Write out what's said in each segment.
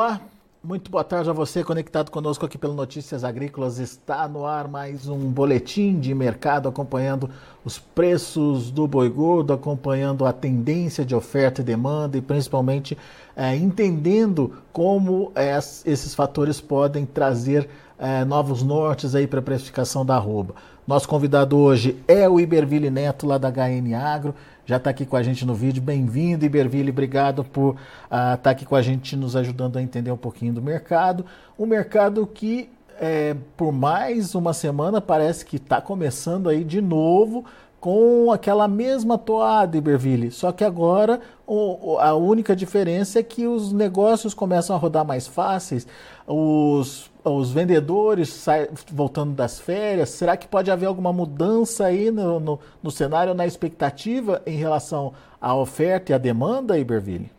Olá, muito boa tarde a você conectado conosco aqui pelo Notícias Agrícolas. Está no ar mais um boletim de mercado acompanhando os preços do boi gordo, acompanhando a tendência de oferta e demanda e principalmente é, entendendo como é, esses fatores podem trazer é, novos nortes aí para a precificação da arroba. Nosso convidado hoje é o Iberville Neto, lá da HN Agro já está aqui com a gente no vídeo. Bem-vindo, Iberville. Obrigado por estar uh, tá aqui com a gente, nos ajudando a entender um pouquinho do mercado. Um mercado que, é, por mais uma semana, parece que está começando aí de novo com aquela mesma toada, Iberville. Só que agora o, a única diferença é que os negócios começam a rodar mais fáceis, os, os vendedores voltando das férias. Será que pode haver alguma mudança aí no, no, no cenário, na expectativa em relação à oferta e à demanda, Iberville?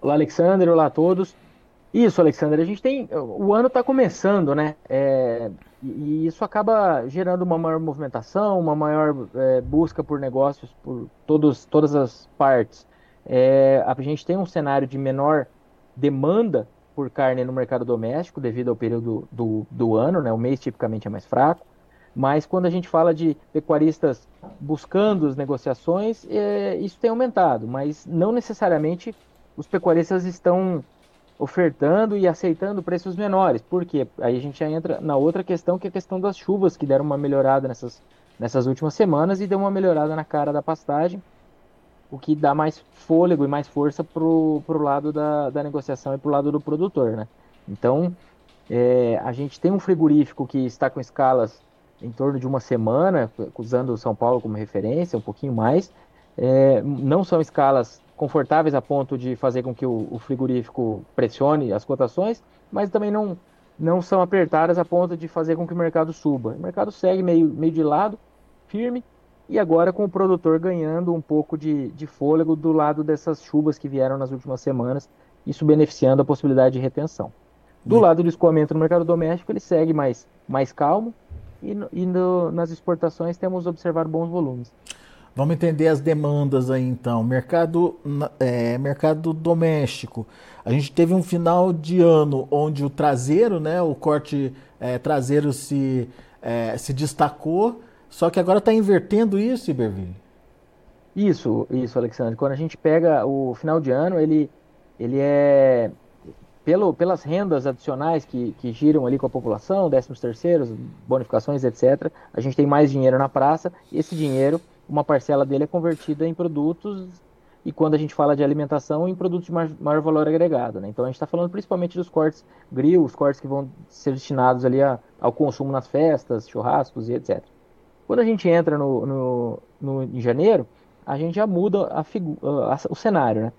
Olá, Alexandre. Olá a todos. Isso, Alexandre. A gente tem. O ano está começando, né? É, e, isso acaba gerando uma maior movimentação, uma maior é, busca por negócios por todos, todas as partes. É, a gente tem um cenário de menor demanda por carne no mercado doméstico devido ao período do, do ano, né? O mês tipicamente é mais fraco. Mas quando a gente fala de pecuaristas buscando as negociações, é, isso tem aumentado, mas não necessariamente os pecuaristas estão ofertando e aceitando preços menores. Por quê? Aí a gente já entra na outra questão, que é a questão das chuvas, que deram uma melhorada nessas, nessas últimas semanas e deu uma melhorada na cara da pastagem, o que dá mais fôlego e mais força para o lado da, da negociação e para o lado do produtor. Né? Então, é, a gente tem um frigorífico que está com escalas em torno de uma semana, usando São Paulo como referência, um pouquinho mais. É, não são escalas confortáveis a ponto de fazer com que o, o frigorífico pressione as cotações, mas também não, não são apertadas a ponto de fazer com que o mercado suba. O mercado segue meio, meio de lado, firme, e agora com o produtor ganhando um pouco de, de fôlego do lado dessas chuvas que vieram nas últimas semanas, isso beneficiando a possibilidade de retenção. Do lado do escoamento no mercado doméstico, ele segue mais, mais calmo, e, e no, nas exportações temos observado bons volumes. Vamos entender as demandas aí então. Mercado, é, mercado doméstico. A gente teve um final de ano onde o traseiro, né, o corte é, traseiro se, é, se destacou, só que agora está invertendo isso, Iberville. Isso, isso, Alexandre. Quando a gente pega o final de ano, ele, ele é pelo, pelas rendas adicionais que, que giram ali com a população, décimos terceiros, bonificações, etc. A gente tem mais dinheiro na praça. Esse dinheiro uma parcela dele é convertida em produtos e quando a gente fala de alimentação, em produtos de maior, valor agregado. Né? Então a gente está falando principalmente dos cortes grill, os cortes que vão ser destinados ali a, ao consumo nas festas, churrascos e etc. Quando a gente entra no, no, no em janeiro, a gente já muda a a, o cenário. Né?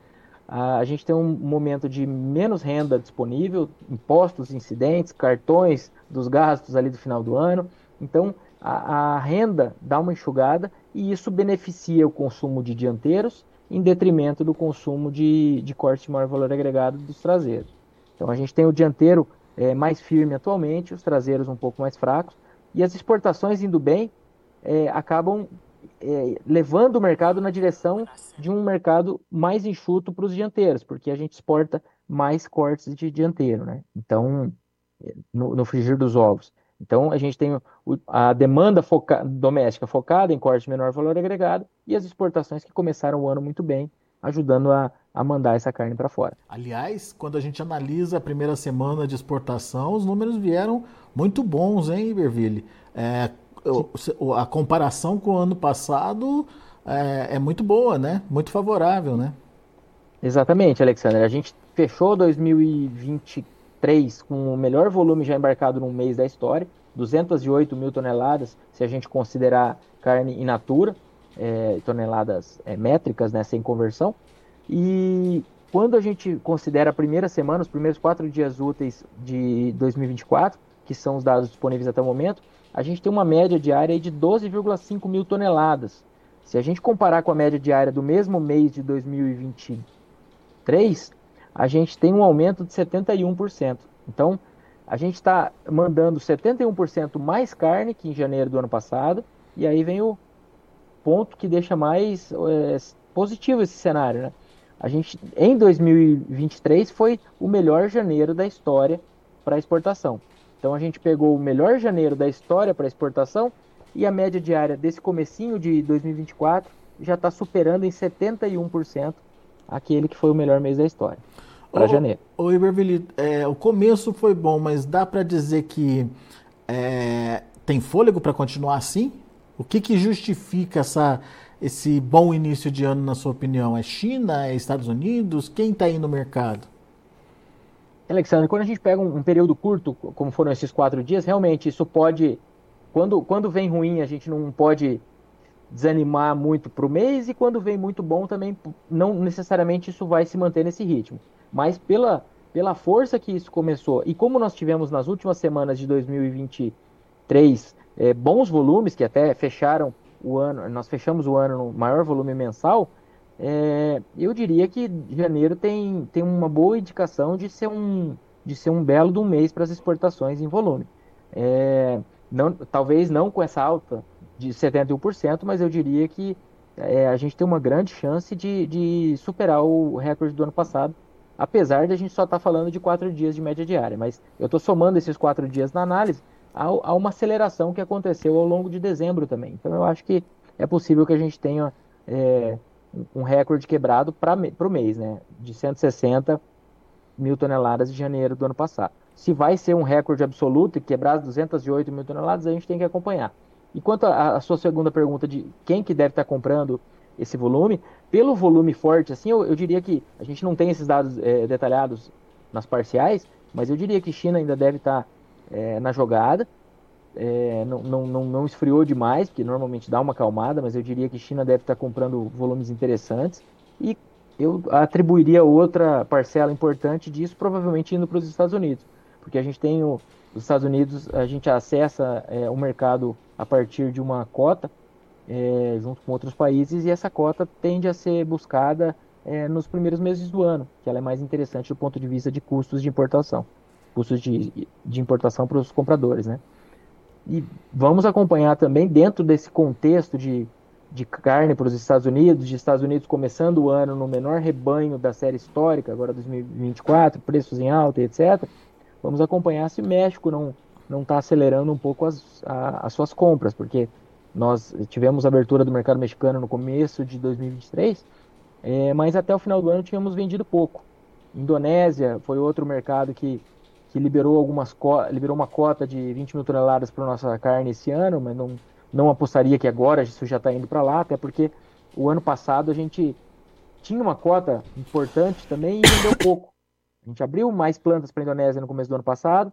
A, a gente tem um momento de menos renda disponível, impostos, incidentes, cartões dos gastos ali do final do ano. Então a renda dá uma enxugada e isso beneficia o consumo de dianteiros em detrimento do consumo de, de corte de maior valor agregado dos traseiros. Então a gente tem o dianteiro é, mais firme atualmente, os traseiros um pouco mais fracos, e as exportações indo bem é, acabam é, levando o mercado na direção de um mercado mais enxuto para os dianteiros, porque a gente exporta mais cortes de dianteiro, né? Então, no, no frigir dos ovos. Então, a gente tem a demanda foca doméstica focada em corte de menor valor agregado e as exportações que começaram o ano muito bem, ajudando a, a mandar essa carne para fora. Aliás, quando a gente analisa a primeira semana de exportação, os números vieram muito bons, hein, Iberville? É, a comparação com o ano passado é, é muito boa, né? Muito favorável, né? Exatamente, Alexandre. A gente fechou 2023 3 com o melhor volume já embarcado num mês da história, 208 mil toneladas, se a gente considerar carne in natura, é, toneladas é, métricas, né, sem conversão. E quando a gente considera a primeira semana, os primeiros quatro dias úteis de 2024, que são os dados disponíveis até o momento, a gente tem uma média diária de 12,5 mil toneladas. Se a gente comparar com a média diária do mesmo mês de 2023, a gente tem um aumento de 71%. Então, a gente está mandando 71% mais carne que em janeiro do ano passado, e aí vem o ponto que deixa mais é, positivo esse cenário. Né? a gente em 2023 foi o melhor janeiro da história para exportação. Então a gente pegou o melhor janeiro da história para exportação e a média diária desse comecinho de 2024 já está superando em 71% aquele que foi o melhor mês da história para janeiro. O Iberville, é, o começo foi bom, mas dá para dizer que é, tem fôlego para continuar assim? O que, que justifica essa, esse bom início de ano, na sua opinião? É China? É Estados Unidos? Quem está aí no mercado? Alexandre, quando a gente pega um, um, período curto, como foram esses quatro dias, realmente isso pode. Quando, quando vem ruim, a gente não pode desanimar muito para o mês, e quando vem muito bom também, não necessariamente isso vai se manter nesse ritmo mas pela, pela força que isso começou e como nós tivemos nas últimas semanas de 2023 é, bons volumes que até fecharam o ano, nós fechamos o ano no maior volume mensal, é, eu diria que janeiro tem, tem uma boa indicação de ser um, de ser um belo de um mês para as exportações em volume. É, não, talvez não com essa alta de 71%, mas eu diria que é, a gente tem uma grande chance de, de superar o recorde do ano passado, apesar de a gente só estar tá falando de quatro dias de média diária. Mas eu estou somando esses quatro dias na análise a, a, uma aceleração que aconteceu ao longo de dezembro também. Então eu acho que é possível que a gente tenha é, um recorde quebrado para o mês, né? De 160 mil toneladas de janeiro do ano passado. Se vai ser um recorde absoluto e quebrar as 208 mil toneladas, a gente tem que acompanhar. E quanto à sua segunda pergunta de quem que deve estar comprando esse volume. Pelo volume forte, assim, eu, eu diria que a gente não tem esses dados é, detalhados nas parciais, mas eu diria que China ainda deve estar é, na jogada. É, não, não, não, não, esfriou demais, porque normalmente dá uma calmada, mas eu diria que China deve estar comprando volumes interessantes. E eu atribuiria outra parcela importante disso, provavelmente indo para os Estados Unidos, porque a gente tem o, os Estados Unidos, a gente acessa é, o mercado a partir de uma cota é, junto com outros países, e essa cota tende a ser buscada é, nos primeiros meses do ano, que ela é mais interessante do ponto de vista de custos de importação, custos de, de importação para os compradores, né? E vamos acompanhar também dentro desse contexto de, de carne para os Estados Unidos, de Estados Unidos começando o ano no menor rebanho da série histórica, agora 2024, preços em alta, etc. Vamos acompanhar se o México não não está acelerando um pouco as, a, as suas compras, porque nós tivemos abertura do mercado mexicano no começo de 2023, é, mas até o final do ano tínhamos vendido pouco. Indonésia foi outro mercado que, que liberou algumas liberou uma cota de 20 mil toneladas para nossa carne esse ano, mas não, não apostaria que agora isso já está indo para lá, até porque o ano passado a gente tinha uma cota importante também e vendeu pouco. A gente abriu mais plantas para a Indonésia no começo do ano passado,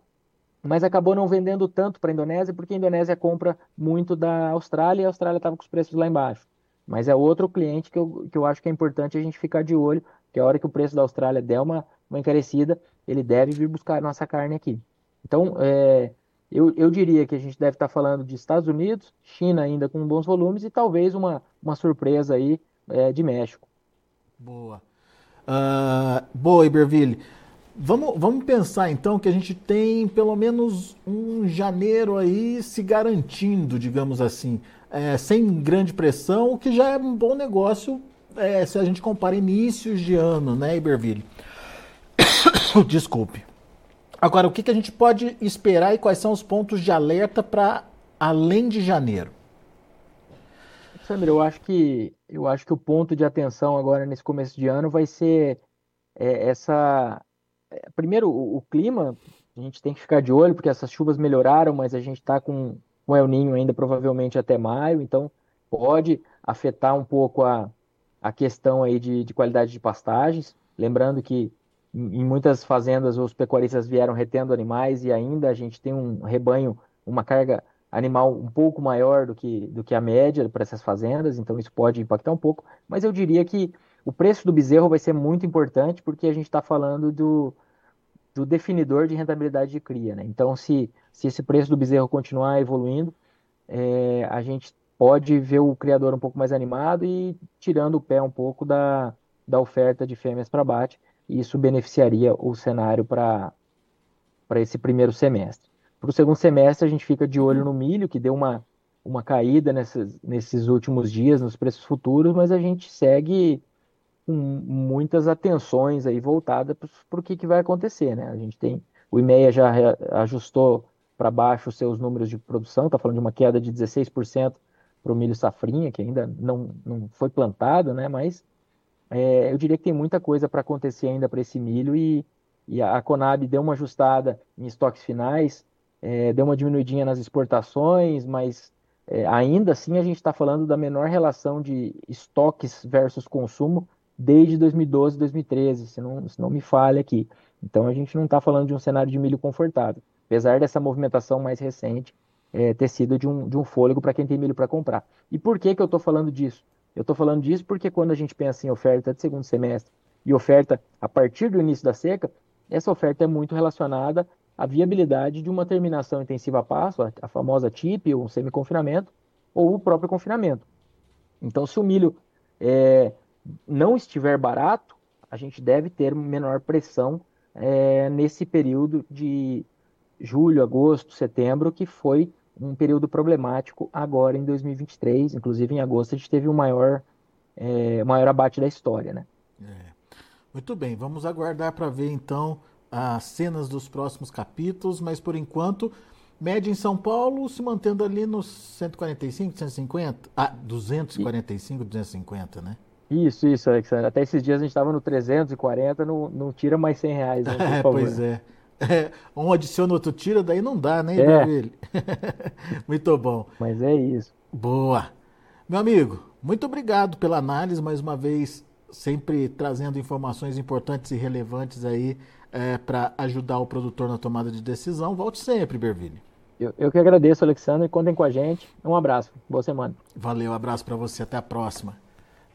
mas acabou não vendendo tanto para a Indonésia, porque a Indonésia compra muito da Austrália e a Austrália estava com os preços lá embaixo. Mas é outro cliente que eu, que eu acho que é importante a gente ficar de olho, que a hora que o preço da Austrália der uma, uma encarecida, ele deve vir buscar a nossa carne aqui. Então, é, eu, eu diria que a gente deve estar falando de Estados Unidos, China ainda com bons volumes e talvez uma, uma surpresa aí é, de México. Boa. Uh, boa, Iberville. Vamos, vamos pensar então que a gente tem pelo menos um janeiro aí se garantindo, digamos assim, é, sem grande pressão, o que já é um bom negócio é, se a gente compara inícios de ano, né, Iberville? Desculpe. Agora, o que, que a gente pode esperar e quais são os pontos de alerta para além de janeiro? Sandro, eu acho que eu acho que o ponto de atenção agora nesse começo de ano vai ser é, essa primeiro, o, o, clima, a gente tem que ficar de olho, porque essas chuvas melhoraram, mas a gente está com o El Ninho ainda provavelmente até maio, então pode afetar um pouco a, a questão aí de, de qualidade de pastagens. Lembrando que em, em muitas fazendas os pecuaristas vieram retendo animais e ainda a gente tem um rebanho, uma carga animal um pouco maior do que, do que a média para essas fazendas, então isso pode impactar um pouco, mas eu diria que o preço do bezerro vai ser muito importante porque a gente está falando do, do definidor de rentabilidade de cria. Né? Então, se, se esse preço do bezerro continuar evoluindo, é, a gente pode ver o criador um pouco mais animado e tirando o pé um pouco da, da oferta de fêmeas para abate, isso beneficiaria o cenário para esse primeiro semestre. Para o segundo semestre, a gente fica de olho no milho, que deu uma, uma caída nesses, nesses últimos dias nos preços futuros, mas a gente segue com muitas atenções aí voltadas para o que, que vai acontecer, né? A gente tem o IMEA já ajustou para baixo os seus números de produção, está falando de uma queda de 16% para o milho safrinha, que ainda não, não foi plantado, né? Mas é, eu diria que tem muita coisa para acontecer ainda para esse milho e, e, a Conab deu uma ajustada em estoques finais, é, deu uma diminuidinha nas exportações, mas é, ainda assim a gente está falando da menor relação de estoques versus consumo desde 2012, 2013, se não, se não me falha aqui. Então a gente não está falando de um cenário de milho confortável, apesar dessa movimentação mais recente é, ter sido de um, de um fôlego para quem tem milho para comprar. E por que, que eu estou falando disso? Eu estou falando disso porque quando a gente pensa em oferta de segundo semestre e oferta a partir do início da seca, essa oferta é muito relacionada à viabilidade de uma terminação intensiva a passo, a, a famosa TIP, ou um semi-confinamento, ou o próprio confinamento. Então, se o milho é, não estiver barato, a gente deve ter menor pressão é, nesse período de julho, agosto, setembro, que foi um período problemático agora em 2023. Inclusive, em agosto, a gente teve o maior, é, maior abate da história, né? É. Muito bem, vamos aguardar para ver então as cenas dos próximos capítulos, mas por enquanto, média em São Paulo se mantendo ali nos 145, 150, ah, 245, 250, né? Isso, isso, Alexandre. Até esses dias a gente estava no 340, não, não tira mais 100 reais, né, é, pois é. É, um adiciona, outro tira, daí não dá, né, é. muito bom. Mas é isso. Boa. Meu amigo, muito obrigado pela análise, mais uma vez, sempre trazendo informações importantes e relevantes aí é, para ajudar o produtor na tomada de decisão. Volte sempre, Berville. Eu, eu que agradeço, Alexandre. Contem com a gente. Um abraço. Boa semana. Valeu, abraço para você. Até a próxima.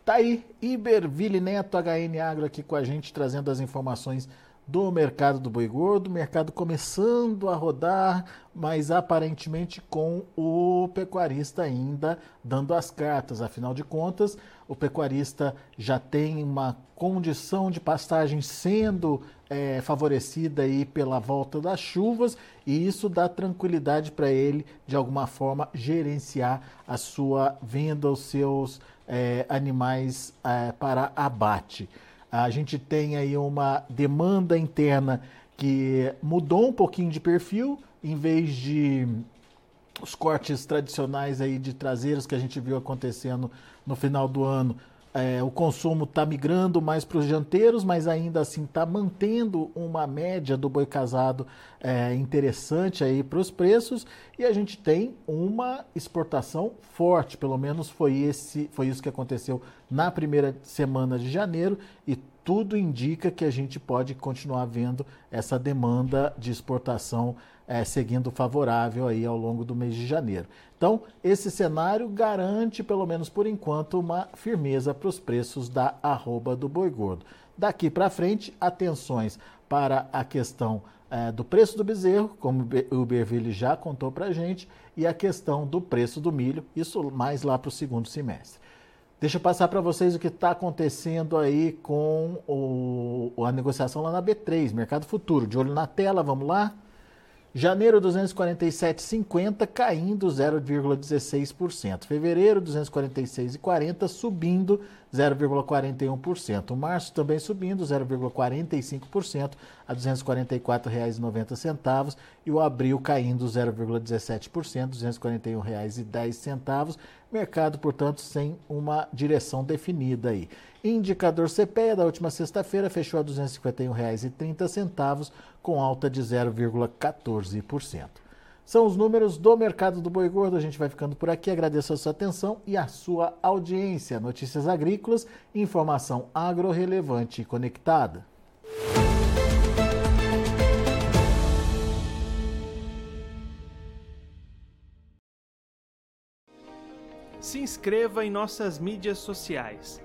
Tá aí, Iberville Neto, HN Agro aqui com a gente, trazendo as informações do mercado do boi gordo, mercado começando a rodar, mas aparentemente com o pecuarista ainda dando as cartas. Afinal de contas, o pecuarista já tem uma condição de pastagem sendo é, favorecida aí pela volta das chuvas e isso dá tranquilidade para ele de alguma forma gerenciar a sua venda, os seus é, animais é, para abate. A gente tem aí uma demanda interna que mudou um pouquinho de perfil, em vez de os cortes tradicionais aí de traseiros que a gente viu acontecendo no final do ano, é, o consumo está migrando mais para os janteiros, mas ainda assim está mantendo uma média do boi casado é, interessante aí para os preços. E a gente tem uma exportação forte, pelo menos foi esse, foi isso que aconteceu na primeira semana de janeiro e tudo indica que a gente pode continuar vendo essa demanda de exportação é, seguindo favorável aí ao longo do mês de janeiro. Então, esse cenário garante, pelo menos por enquanto, uma firmeza para os preços da arroba do boi gordo. Daqui para frente, atenções para a questão é, do preço do bezerro, como o Berville já contou para a gente, e a questão do preço do milho, isso mais lá para o segundo semestre. Deixa eu passar para vocês o que está acontecendo aí com o, a negociação lá na B3, Mercado Futuro. De olho na tela, vamos lá? Janeiro 247,50 caindo 0,16%. Fevereiro 246,40 subindo 0,41%. Março também subindo 0,45% a R$ 244,90 e o abril caindo 0,17%, R$ 241,10. Mercado, portanto, sem uma direção definida aí. Indicador CPEA da última sexta-feira fechou a R$ 251,30 com alta de 0,14%. São os números do mercado do boi gordo. A gente vai ficando por aqui. Agradeço a sua atenção e a sua audiência. Notícias agrícolas, informação agro-relevante e conectada. Se inscreva em nossas mídias sociais.